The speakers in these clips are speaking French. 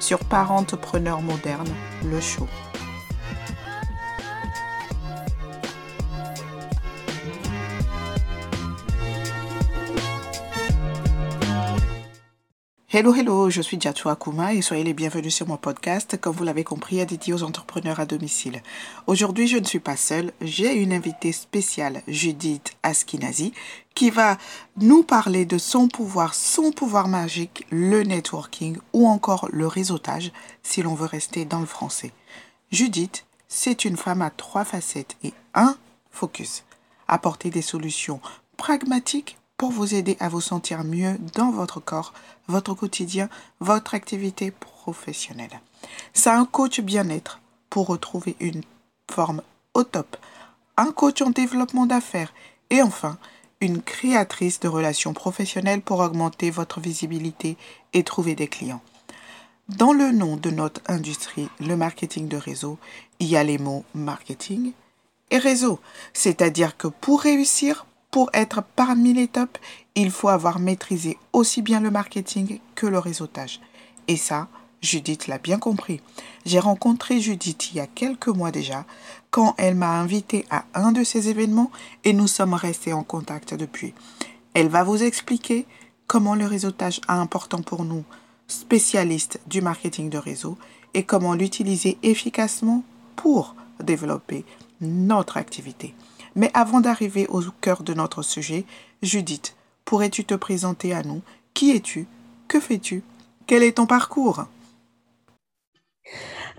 sur Parentepreneur Moderne, le show. Hello, hello, je suis Diatou Akuma et soyez les bienvenus sur mon podcast, comme vous l'avez compris, dédié aux entrepreneurs à domicile. Aujourd'hui, je ne suis pas seule, j'ai une invitée spéciale, Judith Askinazi, qui va nous parler de son pouvoir, son pouvoir magique, le networking ou encore le réseautage, si l'on veut rester dans le français. Judith, c'est une femme à trois facettes et un focus. Apporter des solutions pragmatiques pour vous aider à vous sentir mieux dans votre corps, votre quotidien, votre activité professionnelle. C'est un coach bien-être pour retrouver une forme au top, un coach en développement d'affaires et enfin une créatrice de relations professionnelles pour augmenter votre visibilité et trouver des clients. Dans le nom de notre industrie, le marketing de réseau, il y a les mots marketing et réseau. C'est-à-dire que pour réussir, pour être parmi les tops, il faut avoir maîtrisé aussi bien le marketing que le réseautage. Et ça, Judith l'a bien compris. J'ai rencontré Judith il y a quelques mois déjà, quand elle m'a invité à un de ces événements et nous sommes restés en contact depuis. Elle va vous expliquer comment le réseautage est important pour nous, spécialistes du marketing de réseau, et comment l'utiliser efficacement pour développer notre activité. Mais avant d'arriver au cœur de notre sujet, Judith, pourrais-tu te présenter à nous? Qui es-tu? Que fais-tu? Quel est ton parcours?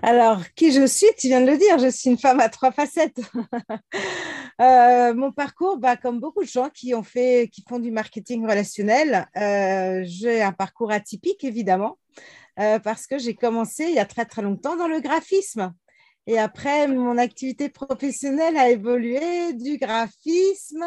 Alors, qui je suis, tu viens de le dire, je suis une femme à trois facettes. Euh, mon parcours, bah, comme beaucoup de gens qui, ont fait, qui font du marketing relationnel, euh, j'ai un parcours atypique, évidemment, euh, parce que j'ai commencé il y a très très longtemps dans le graphisme. Et après, mon activité professionnelle a évolué du graphisme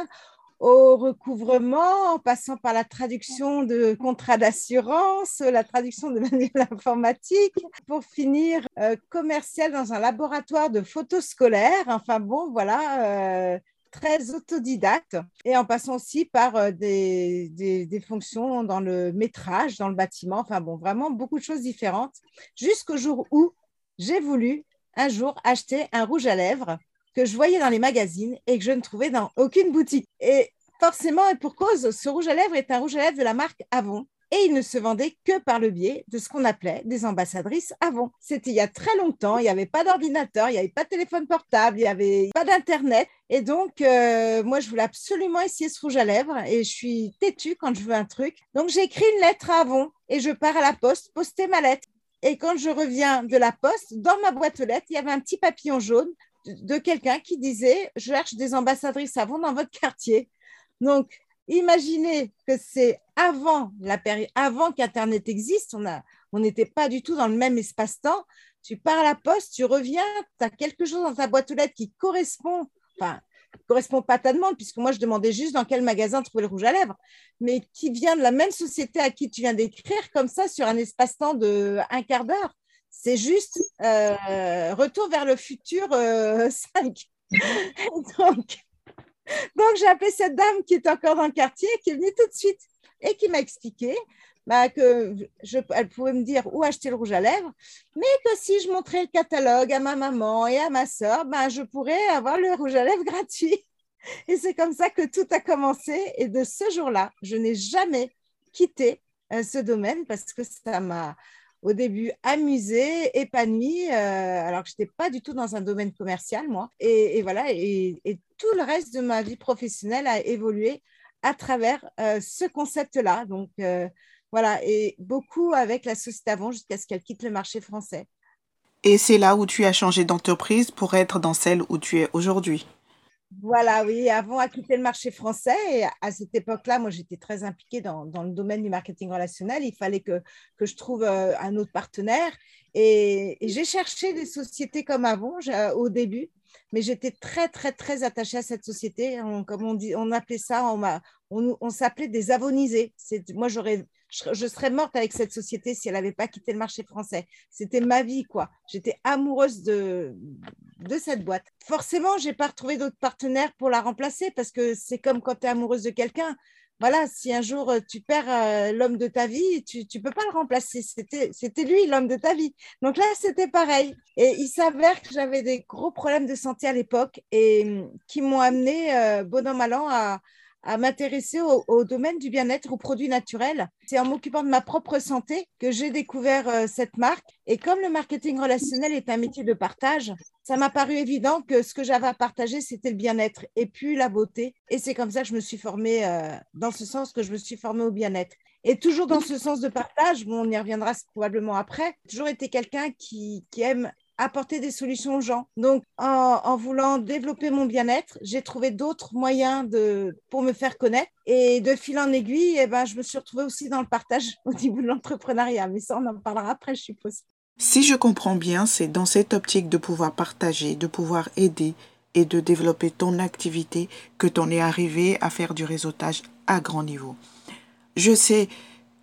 au recouvrement, en passant par la traduction de contrats d'assurance, la traduction de manuels informatiques, pour finir euh, commercial dans un laboratoire de photos scolaires. Enfin bon, voilà, euh, très autodidacte. Et en passant aussi par euh, des, des, fonctions dans le métrage, dans le bâtiment. Enfin bon, vraiment beaucoup de choses différentes. Jusqu'au jour où j'ai voulu un jour acheter un rouge à lèvres que je voyais dans les magazines et que je ne trouvais dans aucune boutique. Et forcément, et pour cause, ce rouge à lèvres est un rouge à lèvres de la marque Avon. Et il ne se vendait que par le biais de ce qu'on appelait des ambassadrices Avon. C'était il y a très longtemps, il n'y avait pas d'ordinateur, il n'y avait pas de téléphone portable, il n'y avait pas d'Internet. Et donc, euh, moi, je voulais absolument essayer ce rouge à lèvres et je suis têtue quand je veux un truc. Donc, j'ai écrit une lettre à Avon et je pars à la poste poster ma lettre. Et quand je reviens de la poste, dans ma boîte aux lettres, il y avait un petit papillon jaune de quelqu'un qui disait Je cherche des ambassadrices savon dans votre quartier. Donc, imaginez que c'est avant la avant qu'Internet existe, on n'était pas du tout dans le même espace-temps. Tu pars à la poste, tu reviens, tu as quelque chose dans ta boîte aux lettres qui correspond, enfin, correspond pas à ta demande, puisque moi, je demandais juste dans quel magasin trouver le rouge à lèvres, mais qui vient de la même société à qui tu viens d'écrire, comme ça, sur un espace-temps de un quart d'heure. C'est juste euh, retour vers le futur 5. Euh, donc, donc j'ai appelé cette dame qui est encore dans le quartier, qui est venue tout de suite et qui m'a expliqué bah, que elle pouvait me dire où acheter le rouge à lèvres, mais que si je montrais le catalogue à ma maman et à ma soeur, bah, je pourrais avoir le rouge à lèvres gratuit. Et c'est comme ça que tout a commencé. Et de ce jour-là, je n'ai jamais quitté euh, ce domaine parce que ça m'a au début amusée, épanouie, euh, alors que je n'étais pas du tout dans un domaine commercial, moi. Et, voilà, et, tout le reste de ma vie professionnelle a évolué à travers euh, ce concept-là. Donc, voilà, et beaucoup avec la société avant jusqu'à ce qu'elle quitte le marché français. Et c'est là où tu as changé d'entreprise pour être dans celle où tu es aujourd'hui. Voilà, oui, avant à quitter le marché français. Et à cette époque-là, moi, j'étais très impliquée dans, le domaine du marketing relationnel. Il fallait que, que je trouve euh, un autre partenaire. Et, j'ai cherché des sociétés comme avant au début, mais j'étais très, très, très attachée à cette société. comme on, dit, on appelait ça, on, on, s'appelait des avonisés. Moi, j'aurais je, serais morte avec cette société si elle n'avait pas quitté le marché français. C'était ma vie, quoi. J'étais amoureuse de, cette boîte. Forcément, je n'ai pas retrouvé d'autres partenaires pour la remplacer parce que c'est comme quand tu es amoureuse de quelqu'un. Voilà, si un jour euh, tu perds euh, l'homme de ta vie, tu ne peux pas le remplacer. C'était lui, l'homme de ta vie. Donc là, c'était pareil. Et il s'avère que j'avais des gros problèmes de santé à l'époque et hum, qui m'ont amené, euh, bon à, à m'intéresser au, domaine du bien-être, aux produits naturels. C'est en m'occupant de ma propre santé que j'ai découvert euh, cette marque. Et comme le marketing relationnel est un métier de partage, ça m'a paru évident que ce que j'avais à partager, c'était le bien-être et puis la beauté. Et c'est comme ça que je me suis formée, euh, dans ce sens que je me suis formée au bien-être. Et toujours dans ce sens de partage, on y reviendra probablement après, toujours été quelqu'un qui aime apporter des solutions aux gens. Donc, en, voulant développer mon bien-être, j'ai trouvé d'autres moyens de, pour me faire connaître. Et de fil en aiguille, eh ben, je me suis retrouvée aussi dans le partage au niveau de l'entrepreneuriat. Mais ça, on en parlera après, je suppose. Si je comprends bien, c'est dans cette optique de pouvoir partager, de pouvoir aider et de développer ton activité que tu en es arrivé à faire du réseautage à grand niveau. Je sais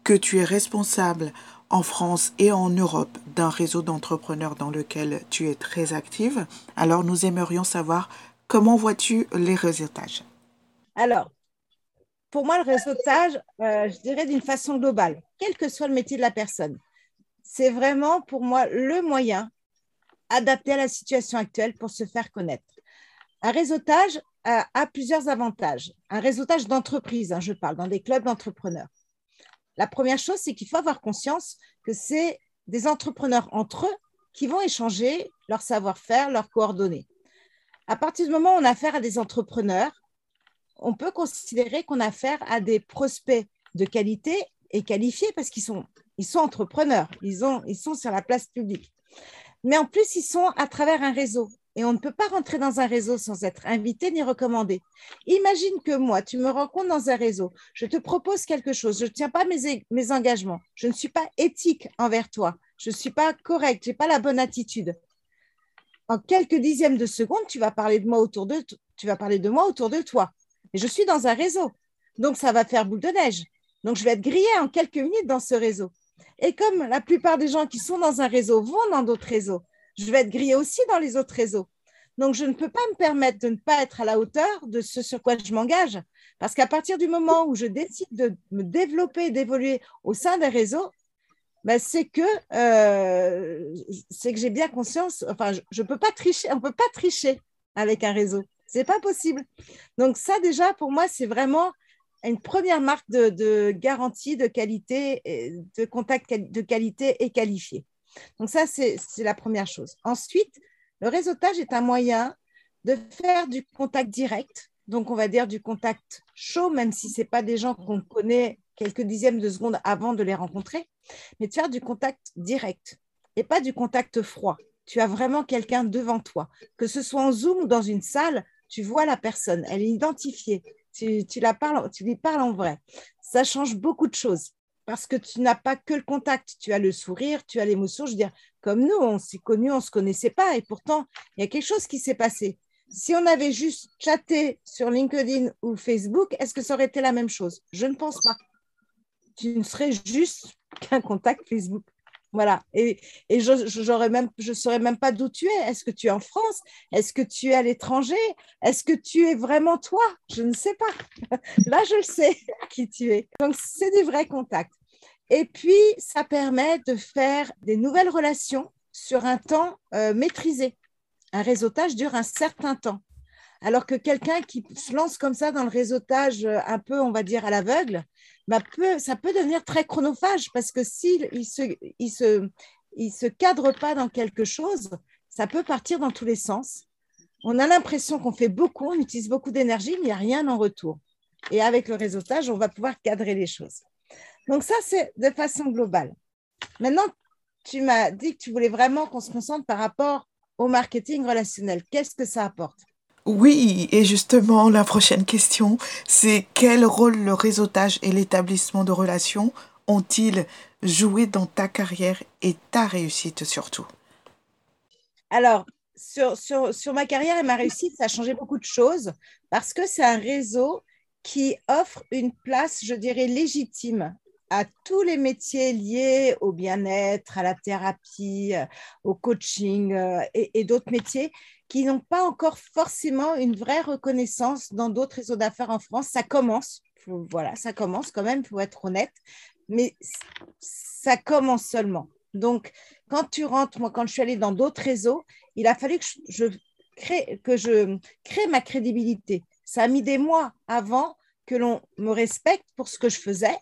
que tu es responsable en France et en Europe d'un réseau d'entrepreneurs dans lequel tu es très active. Alors nous aimerions savoir comment vois-tu les réseautages? Alors, pour moi, le réseautage, euh, je dirais d'une façon globale, quel que soit le métier de la personne, c'est vraiment pour moi le moyen adapté à la situation actuelle pour se faire connaître. Un réseautage a, plusieurs avantages. Un réseautage d'entreprise, hein, je parle, dans des clubs d'entrepreneurs. La première chose, c'est qu'il faut avoir conscience que c'est des entrepreneurs entre eux qui vont échanger leur savoir-faire, leurs coordonnées. À partir du moment où on a affaire à des entrepreneurs, on peut considérer qu'on a affaire à des prospects de qualité et qualifiés parce qu'ils sont, entrepreneurs, ils sont sur la place publique. Mais en plus, ils sont à travers un réseau. Et on ne peut pas rentrer dans un réseau sans être invité ni recommandé. Imagine que moi, tu me rencontres dans un réseau, je te propose quelque chose, je ne tiens pas mes, engagements, je ne suis pas éthique envers toi, je ne suis pas correcte, je n'ai pas la bonne attitude. En quelques dixièmes de seconde, tu vas parler de moi autour de, tu vas parler de moi autour de toi. Et je suis dans un réseau. Donc, ça va faire boule de neige. Donc, je vais être grillée en quelques minutes dans ce réseau. Et comme la plupart des gens qui sont dans un réseau vont dans d'autres réseaux, je vais être grillé aussi dans les autres réseaux. Donc, je ne peux pas me permettre de ne pas être à la hauteur de ce sur quoi je m'engage. Parce qu'à partir du moment où je décide de me développer, d'évoluer au sein des réseaux, ben c'est que, euh, que j'ai bien conscience, enfin, je ne peux pas tricher, on ne peut pas tricher avec un réseau. Ce n'est pas possible. Donc, ça, déjà, pour moi, c'est vraiment une première marque de, de, garantie de qualité, de contact de qualité et qualifié. Donc ça, c'est la première chose. Ensuite, le réseautage est un moyen de faire du contact direct. Donc, on va dire du contact chaud, même si ce n'est pas des gens qu'on connaît quelques dixièmes de secondes avant de les rencontrer, mais de faire du contact direct et pas du contact froid. Tu as vraiment quelqu'un devant toi. Que ce soit en Zoom ou dans une salle, tu vois la personne, elle est identifiée. Tu, tu lui parles en vrai. Ça change beaucoup de choses parce que tu n'as pas que le contact, tu as le sourire, tu as l'émotion. Je veux dire, comme nous, on s'est connus, on ne se connaissait pas, et pourtant, il y a quelque chose qui s'est passé. Si on avait juste chatté sur LinkedIn ou Facebook, est-ce que ça aurait été la même chose? Je ne pense pas. Tu ne serais juste qu'un contact Facebook. Voilà. Et, je ne même, je saurais même pas d'où tu es. Est-ce que tu es en France? Est-ce que tu es à l'étranger? Est-ce que tu es vraiment toi? Je ne sais pas. Là, je le sais qui tu es. Donc, c'est du vrai contact. Et puis, ça permet de faire des nouvelles relations sur un temps euh, maîtrisé. Un réseautage dure un certain temps. Alors que quelqu'un qui se lance comme ça dans le réseautage euh, un peu, on va dire, à l'aveugle, bah, ça peut devenir très chronophage parce que s'il ne se, se cadre pas dans quelque chose, ça peut partir dans tous les sens. On a l'impression qu'on fait beaucoup, on utilise beaucoup d'énergie, mais il n'y a rien en retour. Et avec le réseautage, on va pouvoir cadrer les choses. Donc ça, c'est de façon globale. Maintenant, tu m'as dit que tu voulais vraiment qu'on se concentre par rapport au marketing relationnel. Qu'est-ce que ça apporte? Oui, et justement, la prochaine question, c'est quel rôle le réseautage et l'établissement de relations ont-ils joué dans ta carrière et ta réussite surtout? Alors, sur, sur, ma carrière et ma réussite, ça a changé beaucoup de choses parce que c'est un réseau qui offre une place, je dirais, légitime à tous les métiers liés au bien-être, à la thérapie, euh, au coaching euh, et, d'autres métiers qui n'ont pas encore forcément une vraie reconnaissance dans d'autres réseaux d'affaires en France. Ça commence, voilà, ça commence quand même, il faut être honnête, mais ça commence seulement. Donc, quand tu rentres, moi, quand je suis allée dans d'autres réseaux, il a fallu que je, crée, que je crée ma crédibilité. Ça a mis des mois avant que l'on me respecte pour ce que je faisais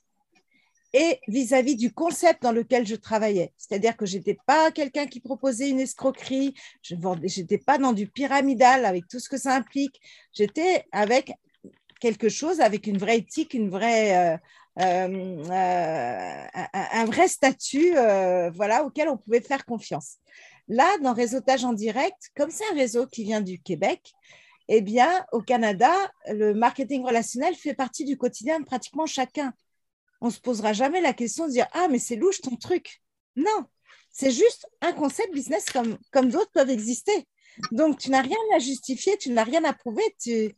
et vis-à-vis du concept dans lequel je travaillais. C'est-à-dire que je n'étais pas quelqu'un qui proposait une escroquerie, je n'étais pas dans du pyramidal avec tout ce que ça implique, j'étais avec quelque chose, avec une vraie éthique, une vraie, euh, euh, euh, un, vrai statut voilà, auquel on pouvait faire confiance. Là, dans réseautage en direct, comme c'est un réseau qui vient du Québec, eh bien, au Canada, le marketing relationnel fait partie du quotidien de pratiquement chacun on se posera jamais la question de dire ah mais c'est louche ton truc. Non, c'est juste un concept business comme, comme d'autres peuvent exister. Donc tu n'as rien à justifier, tu n'as rien à prouver, tu,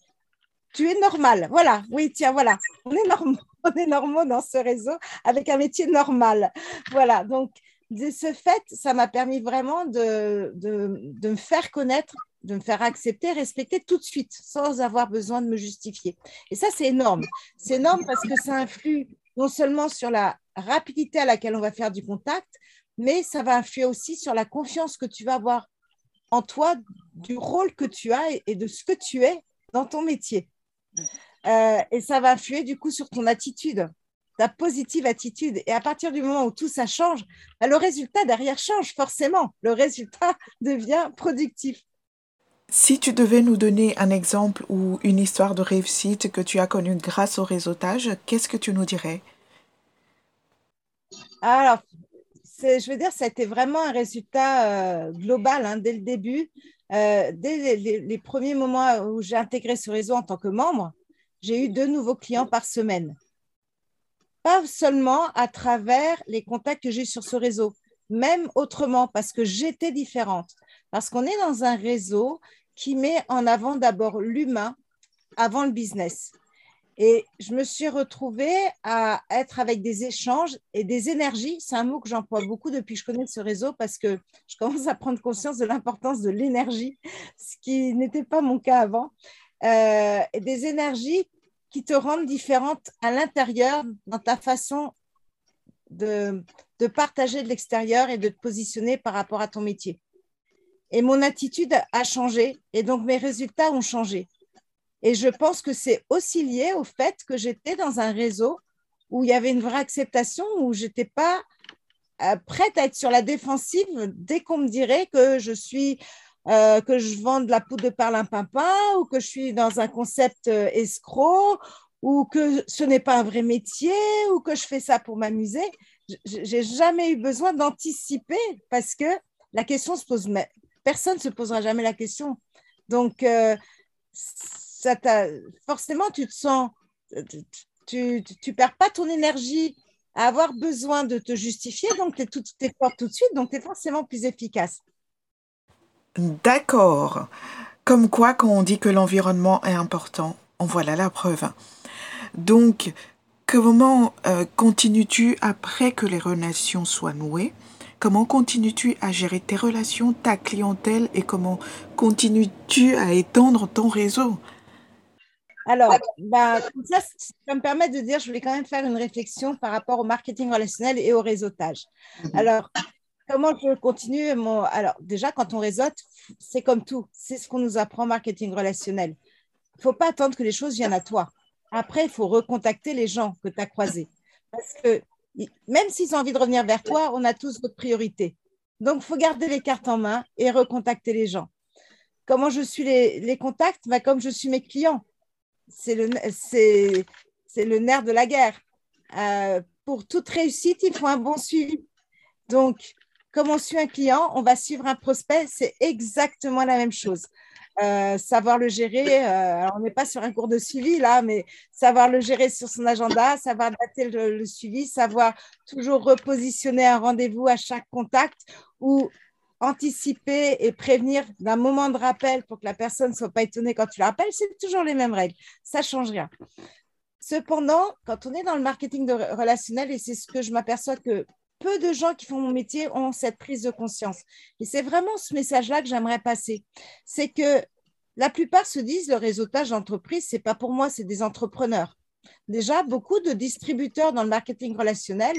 tu es normal. Voilà, oui, tiens, voilà, on est normaux, on est normaux dans ce réseau avec un métier normal. Voilà, donc de ce fait, ça m'a permis vraiment de, de, de, me faire connaître, de me faire accepter, respecter tout de suite, sans avoir besoin de me justifier. Et ça, c'est énorme. C'est énorme parce que ça influe non seulement sur la rapidité à laquelle on va faire du contact, mais ça va influer aussi sur la confiance que tu vas avoir en toi, du rôle que tu as et de ce que tu es dans ton métier. Euh, et ça va influer du coup sur ton attitude, ta positive attitude. Et à partir du moment où tout ça change, bah, le résultat derrière change forcément. Le résultat devient productif. Si tu devais nous donner un exemple ou une histoire de réussite que tu as connue grâce au réseautage, qu'est-ce que tu nous dirais? Alors, je veux dire, ça a été vraiment un résultat euh, global hein, dès le début. Euh, dès les, premiers moments où j'ai intégré ce réseau en tant que membre, j'ai eu deux nouveaux clients par semaine. Pas seulement à travers les contacts que j'ai sur ce réseau, même autrement, parce que j'étais différente. Parce qu'on est dans un réseau qui met en avant d'abord l'humain avant le business. Et je me suis retrouvée à être avec des échanges et des énergies. C'est un mot que j'emploie beaucoup depuis que je connais ce réseau parce que je commence à prendre conscience de l'importance de l'énergie, ce qui n'était pas mon cas avant. Euh, et des énergies qui te rendent différente à l'intérieur dans ta façon de, de partager de l'extérieur et de te positionner par rapport à ton métier. Et mon attitude a changé et donc mes résultats ont changé. Et je pense que c'est aussi lié au fait que j'étais dans un réseau où il y avait une vraie acceptation, où je n'étais pas euh, prête à être sur la défensive dès qu'on me dirait que je suis euh, que je vends de la poudre de perlimpinpin ou que je suis dans un concept euh, escroc ou que ce n'est pas un vrai métier ou que je fais ça pour m'amuser. J'ai jamais eu besoin d'anticiper parce que la question se pose personne ne se posera jamais la question. Donc, euh, ça forcément, tu te sens, tu ne perds pas ton énergie à avoir besoin de te justifier, donc tu es, tout, fort tout de suite, donc tu es forcément plus efficace. D'accord. Comme quoi, quand on dit que l'environnement est important, en voilà la preuve. Donc, comment euh, continues-tu après que les relations soient nouées? Comment continues-tu à gérer tes relations, ta clientèle et comment continues-tu à étendre ton réseau? Alors, bah, ça, ça me permet de dire, je voulais quand même faire une réflexion par rapport au marketing relationnel et au réseautage. Mhm. Alors, comment je continue mon... Alors, déjà, quand on réseaute, c'est comme tout. C'est ce qu'on nous apprend en marketing relationnel. Il ne faut pas attendre que les choses viennent à toi. Après, il faut recontacter les gens que tu as croisés. Parce que même s'ils ont envie de revenir vers toi, on a tous votre priorité. Donc, il faut garder les cartes en main et recontacter les gens. Comment je suis les, contacts? Bah, Comme je suis mes clients. C'est le, le nerf de la guerre. Euh, pour toute réussite, il faut un bon suivi. Donc, comme on suit un client, on va suivre un prospect, c'est exactement la même chose. Euh, savoir le gérer. Euh, on n'est pas sur un cours de suivi là, mais savoir le gérer sur son agenda, savoir dater le, suivi, savoir toujours repositionner un rendez-vous à chaque contact ou anticiper et prévenir d'un moment de rappel pour que la personne ne soit pas étonnée quand tu la rappelles, c'est toujours les mêmes règles. Ça ne change rien. Cependant, quand on est dans le marketing de relationnel, et c'est ce que je m'aperçois que peu de gens qui font mon métier ont cette prise de conscience. Et c'est vraiment ce message-là que j'aimerais passer. C'est que la plupart se disent le réseautage d'entreprise, c'est pas pour moi, c'est des entrepreneurs. Déjà, beaucoup de distributeurs dans le marketing relationnel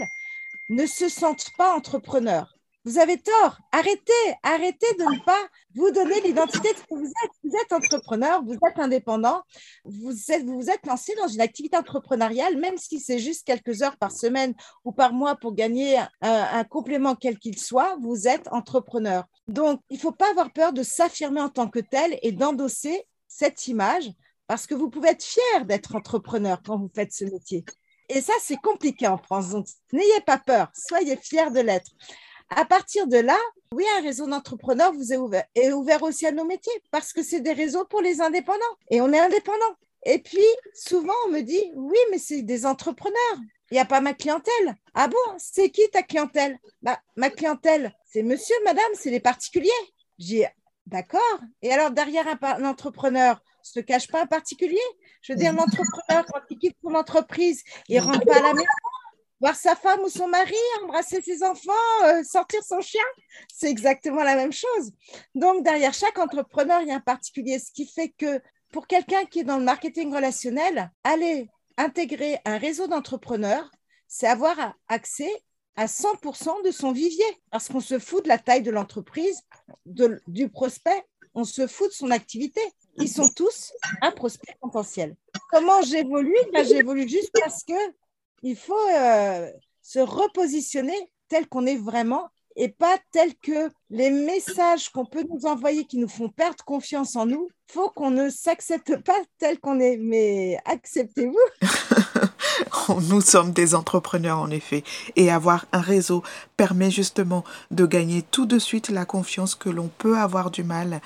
ne se sentent pas entrepreneurs. Vous avez tort. Arrêtez, arrêtez de ne pas vous donner l'identité de ce que vous êtes. Vous êtes entrepreneur, vous êtes indépendant, vous êtes, vous, êtes lancé dans une activité entrepreneuriale, même si c'est juste quelques heures par semaine ou par mois pour gagner un, un complément quel qu'il soit, vous êtes entrepreneur. Donc, il ne faut pas avoir peur de s'affirmer en tant que tel et d'endosser cette image parce que vous pouvez être fier d'être entrepreneur quand vous faites ce métier. Et ça, c'est compliqué en France. Donc, n'ayez pas peur, soyez fiers de l'être à partir de là, oui, un réseau d'entrepreneurs vous est ouvert, aussi à nos métiers parce que c'est des réseaux pour les indépendants et on est indépendant. Et puis, souvent, on me dit, oui, mais c'est des entrepreneurs. Il n'y a pas ma clientèle. Ah bon, c'est qui ta clientèle? Bah, Ma clientèle, c'est monsieur, madame, c'est les particuliers. J'ai d'accord. Et alors, derrière un, entrepreneur, ne se cache pas un particulier? Je veux dire, l'entrepreneur, quand il quitte son entreprise, il ne rentre pas à la maison, voir sa femme ou son mari, embrasser ses enfants, euh, sortir son chien, c'est exactement la même chose. Donc, derrière chaque entrepreneur, il y a un particulier, ce qui fait que pour quelqu'un qui est dans le marketing relationnel, aller intégrer un réseau d'entrepreneurs, c'est avoir accès à 100% de son vivier, parce qu'on se fout de la taille de l'entreprise, du prospect, on se fout de son activité. Ils sont tous un prospect potentiel. Comment j'évolue? Ben, J'évolue juste parce que il faut euh, se repositionner tel qu'on est vraiment et pas tel que les messages qu'on peut nous envoyer qui nous font perdre confiance en nous, faut qu'on ne s'accepte pas tel qu'on est. Mais acceptez-vous. nous sommes des entrepreneurs en effet et avoir un réseau permet justement de gagner tout de suite la confiance que l'on peut avoir du mal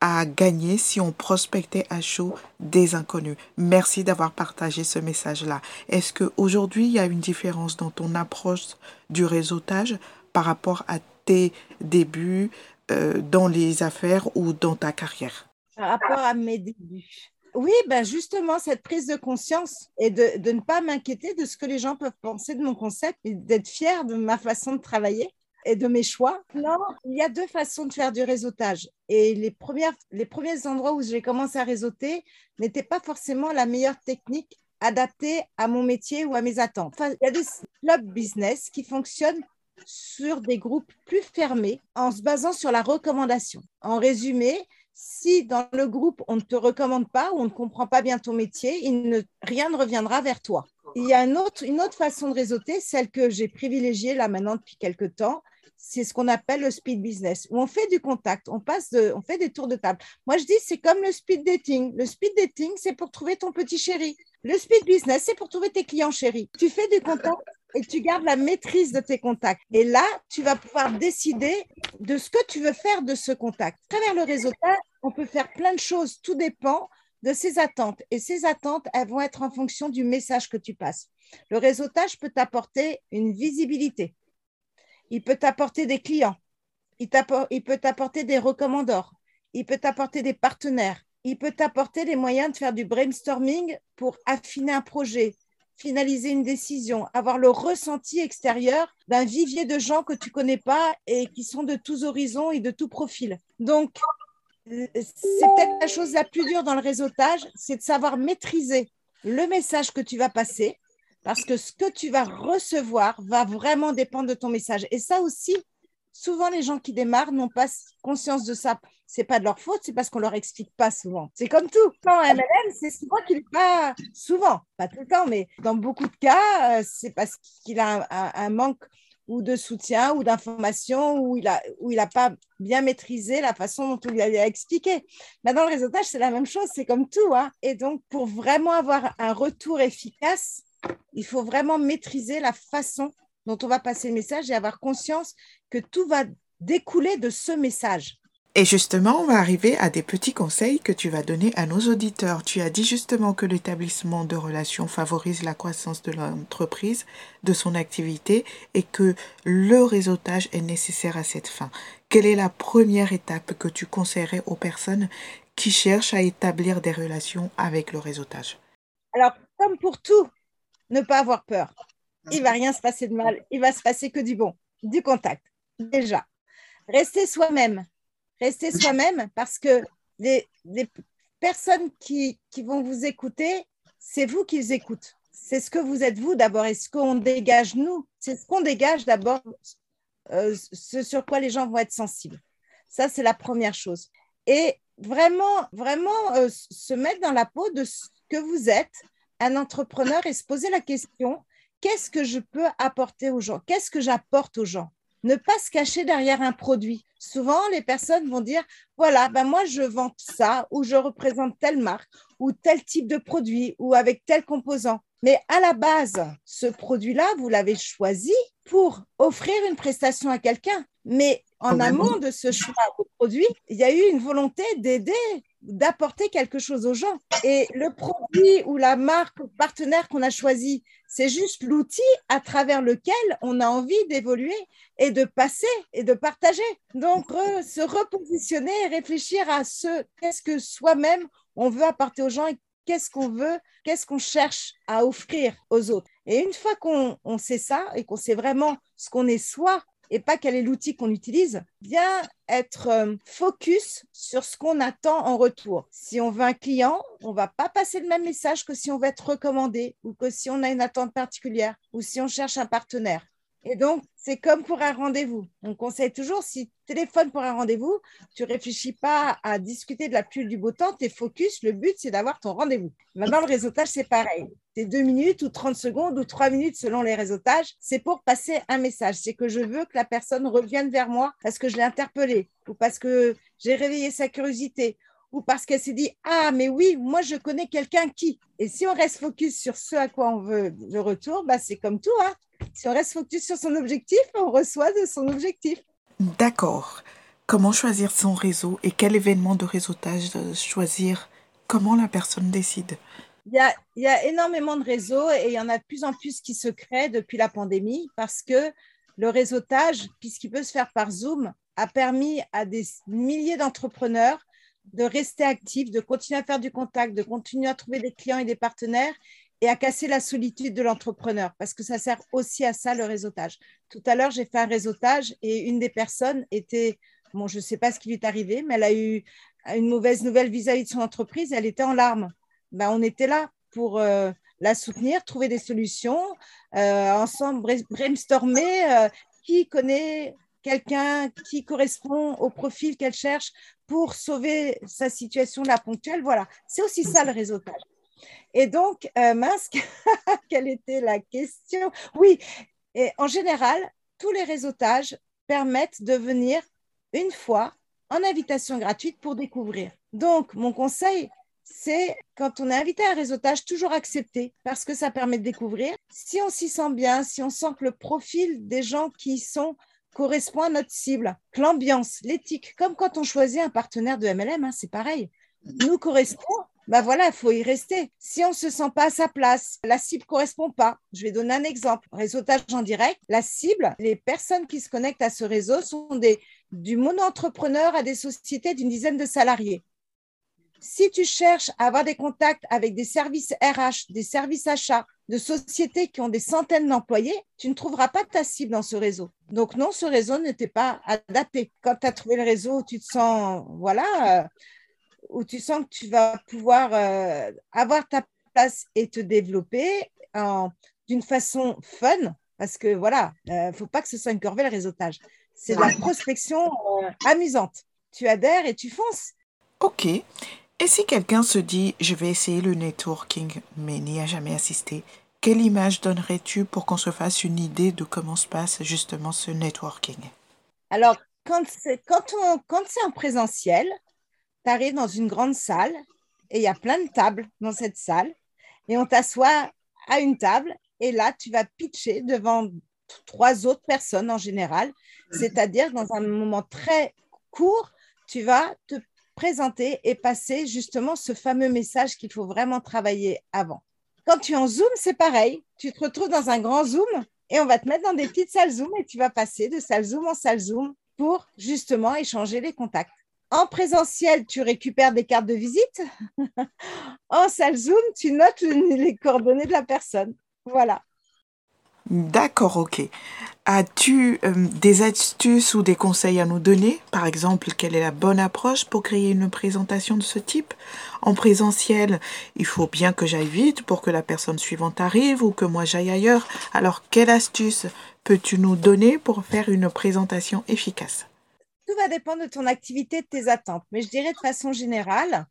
à gagner si on prospectait à chaud des inconnus. Merci d'avoir partagé ce message-là. Est-ce qu'aujourd'hui, il y a une différence dans ton approche du réseautage par rapport à tes débuts euh, dans les affaires ou dans ta carrière? Par rapport à mes débuts. Oui, ben justement, cette prise de conscience et de, de ne pas m'inquiéter de ce que les gens peuvent penser de mon concept et d'être fier de ma façon de travailler de mes choix. Non, il y a deux façons de faire du réseautage. Et les, premières, les premiers endroits où j'ai commencé à réseauter n'étaient pas forcément la meilleure technique adaptée à mon métier ou à mes attentes. Il y a des clubs business qui fonctionnent sur des groupes plus fermés en se basant sur la recommandation. En résumé, si dans le groupe on ne te recommande pas ou on ne comprend pas bien ton métier, il ne, rien ne reviendra vers toi. Il y a une autre, une autre façon de réseauter, celle que j'ai privilégiée là maintenant depuis quelques temps, c'est ce qu'on appelle le speed business, où on fait du contact, on passe de, on fait des tours de table. Moi, je dis, c'est comme le speed dating. Le speed dating, c'est pour trouver ton petit chéri. Le speed business, c'est pour trouver tes clients chéris. Tu fais du contact et tu gardes la maîtrise de tes contacts. Et là, tu vas pouvoir décider de ce que tu veux faire de ce contact. À travers le réseautage, on peut faire plein de choses. Tout dépend de ses attentes. Et ces attentes, elles vont être en fonction du message que tu passes. Le réseautage peut t'apporter une visibilité il peut t'apporter des clients, il, peut t'apporter des recommandeurs, il peut t'apporter des partenaires, il peut t'apporter les moyens de faire du brainstorming pour affiner un projet, finaliser une décision, avoir le ressenti extérieur d'un vivier de gens que tu connais pas et qui sont de tous horizons et de tout profil. Donc, c'est peut-être la chose la plus dure dans le réseautage, c'est de savoir maîtriser le message que tu vas passer, parce que ce que tu vas recevoir va vraiment dépendre de ton message. Et ça aussi, souvent les gens qui démarrent n'ont pas conscience de ça. C'est pas de leur faute, c'est parce qu'on leur explique pas souvent. C'est comme tout. Quand MLM, c'est souvent qu'il pas souvent, pas tout le temps, mais dans beaucoup de cas, euh, c'est parce qu'il a un, manque ou de soutien ou d'information ou il a où il a pas bien maîtrisé la façon dont il a expliqué. Dans le réseautage, c'est la même chose, c'est comme tout. Hein. Et donc, pour vraiment avoir un retour efficace, il faut vraiment maîtriser la façon dont on va passer le message et avoir conscience que tout va découler de ce message. Et justement, on va arriver à des petits conseils que tu vas donner à nos auditeurs. Tu as dit justement que l'établissement de relations favorise la croissance de l'entreprise, de son activité et que le réseautage est nécessaire à cette fin. Quelle est la première étape que tu conseillerais aux personnes qui cherchent à établir des relations avec le réseautage? Alors, comme pour tout, ne pas avoir peur. Il va rien se passer de mal, il va se passer que du bon, du contact. Déjà, rester soi-même Restez soi-même parce que les, personnes qui, vont vous écouter, c'est vous qui les écoutent. C'est ce que vous êtes vous d'abord et ce qu'on dégage nous. C'est ce qu'on dégage d'abord, euh, ce sur quoi les gens vont être sensibles. Ça, c'est la première chose. Et vraiment, vraiment euh, se mettre dans la peau de ce que vous êtes, un entrepreneur, et se poser la question, qu'est-ce que je peux apporter aux gens? Qu'est-ce que j'apporte aux gens? Ne pas se cacher derrière un produit. Souvent, les personnes vont dire, voilà, ben moi, je vends ça, ou je représente telle marque, ou tel type de produit, ou avec tel composant. Mais à la base, ce produit-là, vous l'avez choisi pour offrir une prestation à quelqu'un. Mais en amont de ce choix de produit, il y a eu une volonté d'aider d'apporter quelque chose aux gens. Et le produit ou la marque ou partenaire qu'on a choisi, c'est juste l'outil à travers lequel on a envie d'évoluer et de passer et de partager. Donc, se repositionner et réfléchir à ce qu'est-ce que soi-même on veut apporter aux gens et qu'est-ce qu'on veut, qu'est-ce qu'on cherche à offrir aux autres. Et une fois qu'on sait ça et qu'on sait vraiment ce qu'on est soi, et pas quel est l'outil qu'on utilise, bien être euh, focus sur ce qu'on attend en retour. Si on veut un client, on va pas passer le même message que si on veut être recommandé ou que si on a une attente particulière ou si on cherche un partenaire. Et donc, c'est comme pour un rendez-vous. On conseille toujours, si tu téléphones pour un rendez-vous, tu réfléchis pas à discuter de la pluie du beau temps, tu focus. Le but, c'est d'avoir ton rendez-vous. Maintenant, le réseautage, c'est pareil. C'est deux minutes ou 30 secondes ou trois minutes selon les réseautages. C'est pour passer un message. C'est que je veux que la personne revienne vers moi parce que je l'ai interpellée ou parce que j'ai réveillé sa curiosité ou parce qu'elle s'est dit Ah, mais oui, moi je connais quelqu'un qui. Et si on reste focus sur ce à quoi on veut le retour, bah, c'est comme tout. Hein. Si on reste focus sur son objectif, on reçoit de son objectif. D'accord. Comment choisir son réseau et quel événement de réseautage choisir? Comment la personne décide? Il y, a, il y a énormément de réseaux et il y en a de plus en plus qui se créent depuis la pandémie parce que le réseautage, puisqu'il peut se faire par Zoom, a permis à des milliers d'entrepreneurs de rester actifs, de continuer à faire du contact, de continuer à trouver des clients et des partenaires et à casser la solitude de l'entrepreneur, parce que ça sert aussi à ça, le réseautage. Tout à l'heure, j'ai fait un réseautage et une des personnes était, bon, je ne sais pas ce qui lui est arrivé, mais elle a eu une mauvaise nouvelle vis-à-vis de son entreprise, elle était en larmes. Ben, on était là pour euh, la soutenir, trouver des solutions, euh, ensemble brainstormer, euh, qui connaît quelqu'un qui correspond au profil qu'elle cherche pour sauver sa situation là ponctuelle. Voilà, c'est aussi ça le réseautage. Et donc, euh, mince, quelle était la question? Oui, et en général, tous les réseautages permettent de venir une fois en invitation gratuite pour découvrir. Donc, mon conseil, c'est quand on est invité à un réseautage, toujours accepter parce que ça permet de découvrir. Si on s'y sent bien, si on sent que le profil des gens qui sont correspond à notre cible, que l'ambiance, l'éthique, comme quand on choisit un partenaire de MLM, hein, c'est pareil, nous correspond, ben voilà, il faut y rester. Si on ne se sent pas à sa place, la cible ne correspond pas. Je vais donner un exemple. Réseautage en direct, la cible, les personnes qui se connectent à ce réseau sont des, du mono-entrepreneur à des sociétés d'une dizaine de salariés. Si tu cherches à avoir des contacts avec des services RH, des services achats, de sociétés qui ont des centaines d'employés, tu ne trouveras pas ta cible dans ce réseau. Donc non, ce réseau n'était pas adapté. Quand tu as trouvé le réseau, tu te sens, voilà, euh, où tu sens que tu vas pouvoir euh, avoir ta place et te développer d'une façon fun, parce que voilà, il euh, ne faut pas que ce soit une corvée le réseautage. C'est de la prospection amusante. Tu adhères et tu fonces. Ok. Et si quelqu'un se dit je vais essayer le networking mais n'y a jamais assisté, quelle image donnerais-tu pour qu'on se fasse une idée de comment se passe justement ce networking? Alors, quand c'est quand quand en présentiel, tu arrives dans une grande salle et il y a plein de tables dans cette salle et on t'assoit à une table et là, tu vas pitcher devant trois autres personnes en général, mhm. c'est-à-dire dans un moment très court, tu vas te présenter et passer justement ce fameux message qu'il faut vraiment travailler avant. Quand tu es en Zoom, c'est pareil. Tu te retrouves dans un grand Zoom et on va te mettre dans des petites salles Zoom et tu vas passer de salle Zoom en salle Zoom pour justement échanger les contacts. En présentiel, tu récupères des cartes de visite. en salle Zoom, tu notes les coordonnées de la personne. Voilà. D'accord, ok. As-tu euh, des astuces ou des conseils à nous donner? Par exemple, quelle est la bonne approche pour créer une présentation de ce type? En présentiel, il faut bien que j'aille vite pour que la personne suivante arrive ou que moi j'aille ailleurs. Alors, quelle astuce peux-tu nous donner pour faire une présentation efficace? Tout va dépendre de ton activité, de tes attentes. Mais je dirais de façon générale,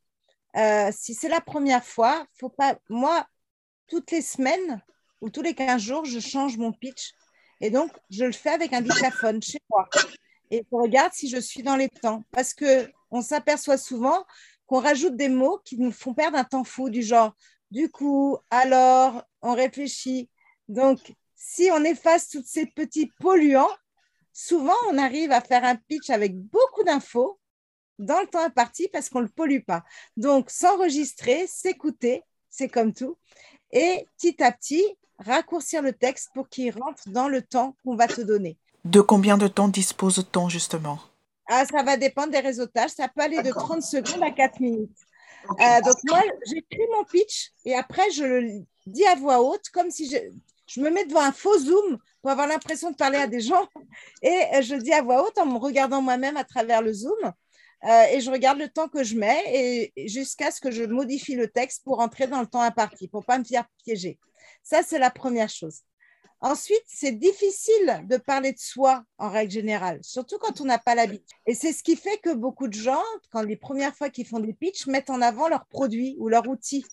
euh, si c'est la première fois, faut pas. Moi, toutes les semaines ou tous les 15 jours, je change mon pitch et donc, je le fais avec un dictaphone chez moi. Et je regarde si je suis dans les temps. Parce qu'on s'aperçoit souvent qu'on rajoute des mots qui nous font perdre un temps fou, du genre du coup, alors, on réfléchit. Donc, si on efface tous ces petits polluants, souvent on arrive à faire un pitch avec beaucoup d'infos dans le temps imparti parce qu'on ne le pollue pas. Donc, s'enregistrer, s'écouter, c'est comme tout. Et petit à petit, raccourcir le texte pour qu'il rentre dans le temps qu'on va te donner. De combien de temps dispose-t-on justement? Ah, Ça va dépendre des réseautages. Ça peut aller de 30 secondes à 4 minutes. Euh, donc moi, j'écris mon pitch et après, je le dis à voix haute, comme si je, je me mets devant un faux zoom pour avoir l'impression de parler à des gens. Et je dis à voix haute en me regardant moi-même à travers le zoom. Euh, et je regarde le temps que je mets et jusqu'à ce que je modifie le texte pour entrer dans le temps imparti, pour pas me faire piéger. Ça, c'est la première chose. Ensuite, c'est difficile de parler de soi en règle générale, surtout quand on n'a pas l'habitude. Et c'est ce qui fait que beaucoup de gens, quand les premières fois qu'ils font des pitchs, mettent en avant leurs produits ou leurs outils,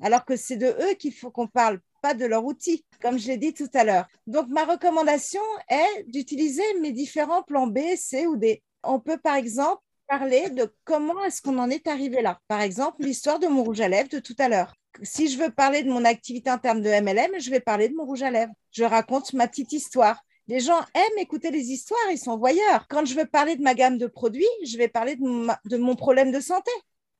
alors que c'est de eux qu'il faut qu'on parle, pas de leurs outils, comme je l'ai dit tout à l'heure. Donc, ma recommandation est d'utiliser mes différents plans B, C ou D. On peut, par exemple, parler de comment est-ce qu'on en est arrivé là. Par exemple, l'histoire de mon rouge à lèvres de tout à l'heure si je veux parler de mon activité en termes de MLM, je vais parler de mon rouge à lèvres. Je raconte ma petite histoire. Les gens aiment écouter les histoires, ils sont voyeurs. Quand je veux parler de ma gamme de produits, je vais parler de, mon problème de santé.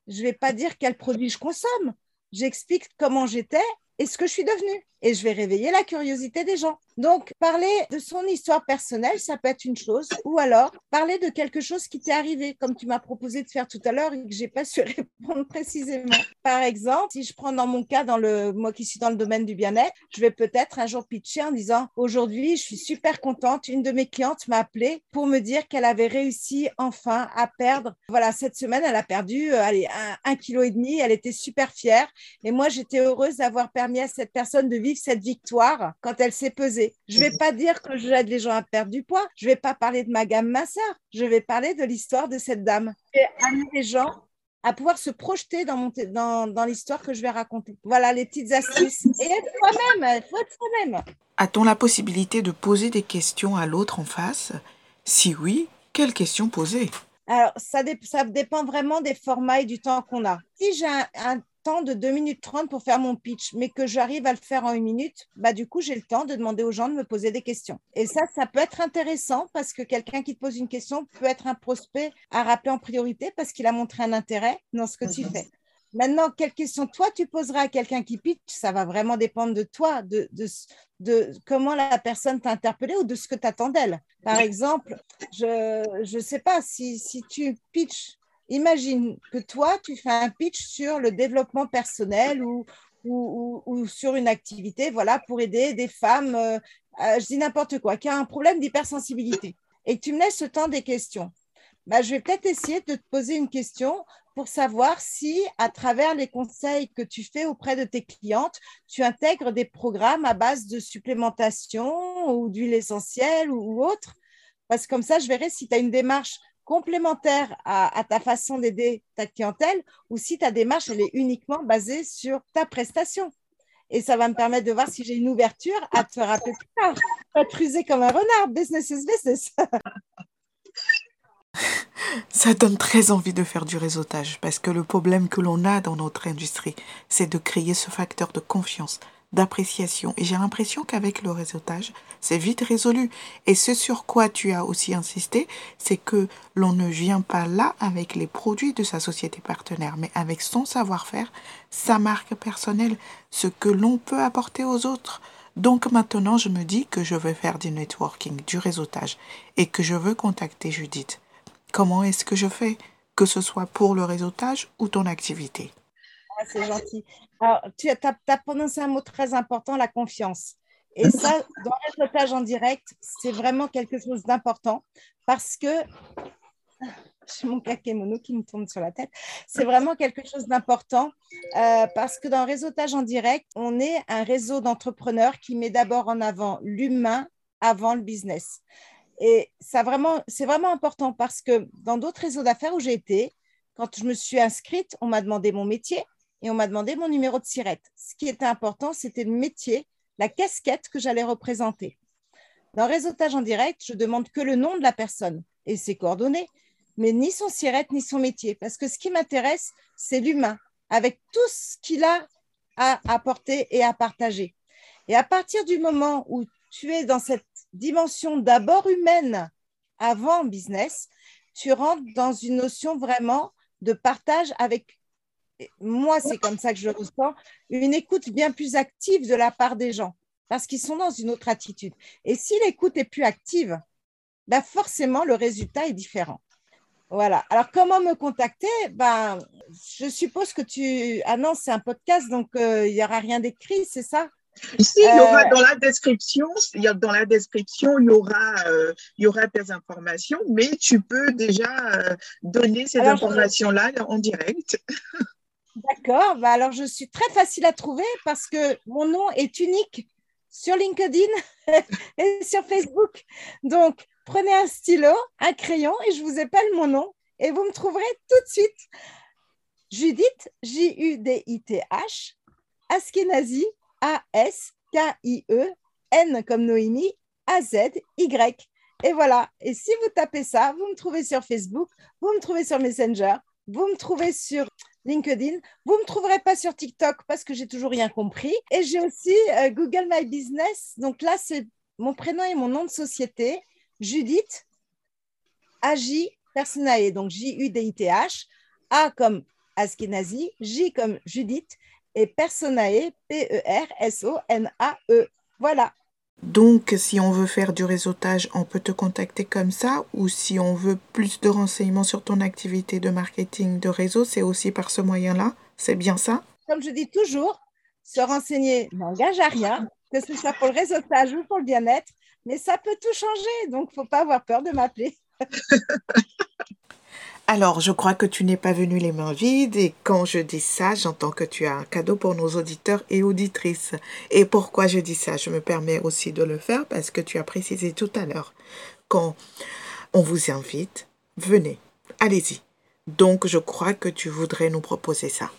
Je ne vais pas dire quel produit je consomme. J'explique comment j'étais et ce que je suis devenue. Et je vais réveiller la curiosité des gens. Donc, parler de son histoire personnelle, ça peut être une chose. Ou alors, parler de quelque chose qui t'est arrivé, comme tu m'as proposé de faire tout à l'heure et que j'ai pas su répondre précisément. Par exemple, si je prends dans mon cas, dans le, moi qui suis dans le domaine du bien-être, je vais peut-être un jour pitcher en disant, aujourd'hui, je suis super contente. Une de mes clientes m'a appelé pour me dire qu'elle avait réussi enfin à perdre. Voilà, cette semaine, elle a perdu, euh, allez, un, un kilo et demi. Elle était super fière. Et moi, j'étais heureuse d'avoir permis à cette personne de vivre cette victoire quand elle s'est pesée. Je ne vais pas dire que j'aide les gens à perdre du poids. Je ne vais pas parler de ma gamme minceur. Je vais parler de l'histoire de cette dame. Et amener les gens à pouvoir se projeter dans, dans, dans l'histoire que je vais raconter. Voilà les petites astuces. Et être soi-même, il faut être soi-même. A-t-on la possibilité de poser des questions à l'autre en face? Si oui, quelles questions poser? Alors, ça, ça, dépend vraiment des formats et du temps qu'on a. Si j'ai un, de 2 minutes 30 pour faire mon pitch, mais que j'arrive à le faire en une minute, bah, du coup, j'ai le temps de demander aux gens de me poser des questions. Et ça, ça peut être intéressant parce que quelqu'un qui te pose une question peut être un prospect à rappeler en priorité parce qu'il a montré un intérêt dans ce que tu fais. Maintenant, quelle question toi tu poseras à quelqu'un qui pitch Ça va vraiment dépendre de toi, de, de, de comment la personne t'a interpellé ou de ce que tu attends d'elle. Par exemple, je ne sais pas, si, si tu pitches imagine que toi, tu fais un pitch sur le développement personnel ou, sur une activité voilà, pour aider des femmes, euh, je dis n'importe quoi, qui a un problème d'hypersensibilité et tu me laisses le temps des questions. Bah, je vais peut-être essayer de te poser une question pour savoir si, à travers les conseils que tu fais auprès de tes clientes, tu intègres des programmes à base de supplémentation ou d'huile essentielle ou, ou autre. Parce que comme ça, je verrai si tu as une démarche complémentaire à, ta façon d'aider ta clientèle ou si ta démarche elle est uniquement basée sur ta prestation. Et ça va me permettre de voir si j'ai une ouverture à te rappeler plus tard. Pas te comme un renard. Business is business. Ça donne très envie de faire du réseautage parce que le problème que l'on a dans notre industrie, c'est de créer ce facteur de confiance, d'appréciation. Et j'ai l'impression qu'avec le réseautage, c'est vite résolu. Et ce sur quoi tu as aussi insisté, c'est que l'on ne vient pas là avec les produits de sa société partenaire, mais avec son savoir-faire, sa marque personnelle, ce que l'on peut apporter aux autres. Donc maintenant, je me dis que je veux faire du networking, du réseautage, et que je veux contacter Judith. Comment est-ce que je fais, que ce soit pour le réseautage ou ton activité? C'est gentil. Alors, tu as, as, prononcé un mot très important, la confiance. Et ça, dans le réseautage en direct, c'est vraiment quelque chose d'important parce que j'ai mon kakémono qui me tombe sur la tête. C'est vraiment quelque chose d'important euh, parce que dans le réseautage en direct, on est un réseau d'entrepreneurs qui met d'abord en avant l'humain avant le business. Et ça vraiment, c'est vraiment important parce que dans d'autres réseaux d'affaires où j'ai été, quand je me suis inscrite, on m'a demandé mon métier et on m'a demandé mon numéro de sirette. Ce qui était important, c'était le métier, la casquette que j'allais représenter. Dans réseautage en direct, je demande que le nom de la personne et ses coordonnées, mais ni son sirette ni son métier, parce que ce qui m'intéresse, c'est l'humain, avec tout ce qu'il a à apporter et à partager. Et à partir du moment où tu es dans cette dimension d'abord humaine avant business, tu rentres dans une notion vraiment de partage avec, moi c'est comme ça que je le ressens, une écoute bien plus active de la part des gens, parce qu'ils sont dans une autre attitude. Et si l'écoute est plus active, ben forcément le résultat est différent. Voilà. Alors, comment me contacter? Ben, Je suppose que tu annonces un podcast, donc euh, il n'y aura rien d'écrit, c'est ça? Ici, il y aura euh, dans la description, dans la description, il y aura, euh, il y aura tes informations, mais tu peux déjà donner ces informations-là en direct. D'accord. Ben, alors, je suis très facile à trouver parce que mon nom est unique sur LinkedIn et sur Facebook. Donc, prenez un stylo, un crayon et je vous épelle mon nom et vous me trouverez tout de suite. Judith, J-U-D-I-T-H, Askenazi, A-S-K-I-E, N comme Noémie, A-Z-Y. Et voilà. Et si vous tapez ça, vous me trouvez sur Facebook, vous me trouvez sur Messenger, vous me trouvez sur LinkedIn. Vous ne me trouverez pas sur TikTok parce que j'ai toujours rien compris. Et j'ai aussi euh, Google My Business. Donc là, c'est mon prénom et mon nom de société. Judith Agi Personae, donc J-U-D-I-T-H, A comme Askenazi, J comme Judith et Personae, P-E-R-S-O-N-A-E. Voilà. Donc, si on veut faire du réseautage, on peut te contacter comme ça ou si on veut plus de renseignements sur ton activité de marketing de réseau, c'est aussi par ce moyen-là. C'est bien ça? Comme je dis toujours, se renseigner n'engage à rien, que ce soit pour le réseautage ou pour le bien-être mais ça peut tout changer, donc faut pas avoir peur de m'appeler. Alors, je crois que tu n'es pas venu les mains vides et quand je dis ça, j'entends que tu as un cadeau pour nos auditeurs et auditrices. Et pourquoi je dis ça? Je me permets aussi de le faire parce que tu as précisé tout à l'heure quand on vous invite, venez, allez-y. Donc, je crois que tu voudrais nous proposer ça.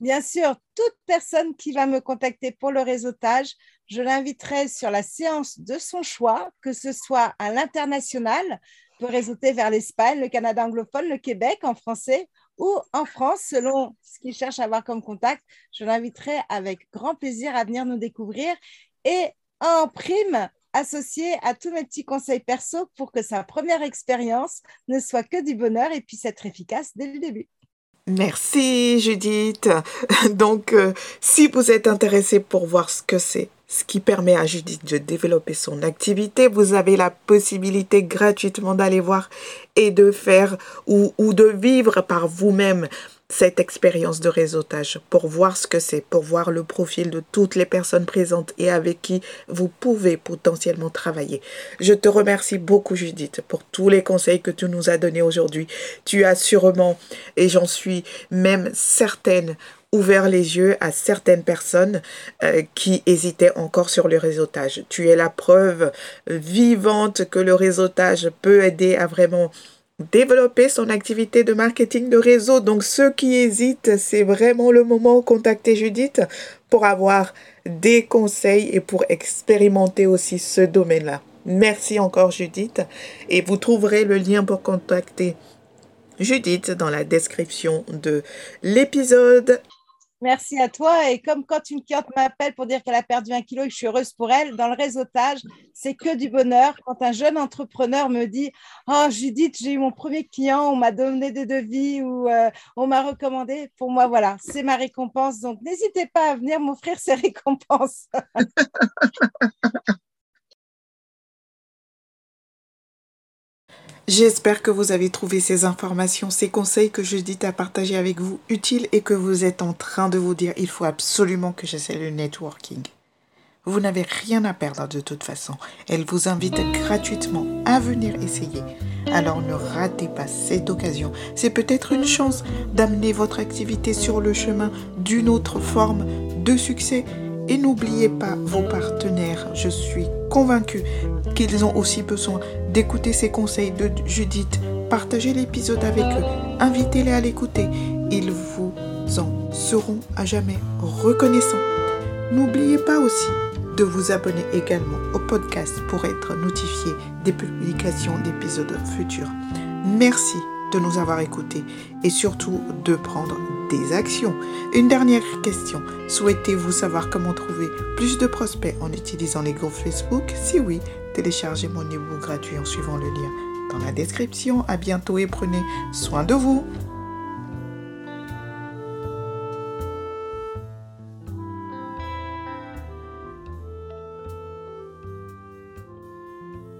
Bien sûr, toute personne qui va me contacter pour le réseautage, je l'inviterai sur la séance de son choix, que ce soit à l'international, pour réseauter vers l'Espagne, le Canada anglophone, le Québec en français ou en France, selon ce qu'il cherche à avoir comme contact. Je l'inviterai avec grand plaisir à venir nous découvrir et en prime, associé à tous mes petits conseils perso pour que sa première expérience ne soit que du bonheur et puisse être efficace dès le début. Merci Judith. Donc, euh, si vous êtes intéressé pour voir ce que c'est, ce qui permet à Judith de développer son activité, vous avez la possibilité gratuitement d'aller voir et de faire ou, de vivre par vous-même cette expérience de réseautage pour voir ce que c'est, pour voir le profil de toutes les personnes présentes et avec qui vous pouvez potentiellement travailler. Je te remercie beaucoup Judith pour tous les conseils que tu nous as donnés aujourd'hui. Tu as sûrement, et j'en suis même certaine, ouvert les yeux à certaines personnes euh, qui hésitaient encore sur le réseautage. Tu es la preuve vivante que le réseautage peut aider à vraiment développer son activité de marketing de réseau. Donc ceux qui hésitent, c'est vraiment le moment de contacter Judith pour avoir des conseils et pour expérimenter aussi ce domaine-là. Merci encore Judith et vous trouverez le lien pour contacter Judith dans la description de l'épisode. Merci à toi. Et comme quand une cliente m'appelle pour dire qu'elle a perdu un kilo et que je suis heureuse pour elle, dans le réseautage, c'est que du bonheur. Quand un jeune entrepreneur me dit Oh, Judith, j'ai eu mon premier client, on m'a donné des devis ou euh, on m'a recommandé, pour moi, voilà, c'est ma récompense. Donc, n'hésitez pas à venir m'offrir ces récompenses. J'espère que vous avez trouvé ces informations, ces conseils que Judith a partagés avec vous utiles et que vous êtes en train de vous dire il faut absolument que j'essaie le networking. Vous n'avez rien à perdre de toute façon. Elle vous invite gratuitement à venir essayer. Alors ne ratez pas cette occasion. C'est peut-être une chance d'amener votre activité sur le chemin d'une autre forme de succès et n'oubliez pas vos partenaires. Je suis convaincue qu'ils ont aussi besoin d'écouter ces conseils de Judith. Partagez l'épisode avec eux. Invitez-les à l'écouter. Ils vous en seront à jamais reconnaissants. N'oubliez pas aussi de vous abonner également au podcast pour être notifié des publications d'épisodes futurs. Merci de nous avoir écoutés et surtout de prendre des actions. Une dernière question. Souhaitez-vous savoir comment trouver plus de prospects en utilisant les groupes Facebook? Si oui, téléchargez mon ebook gratuit en suivant le lien dans la description. À bientôt et prenez soin de vous.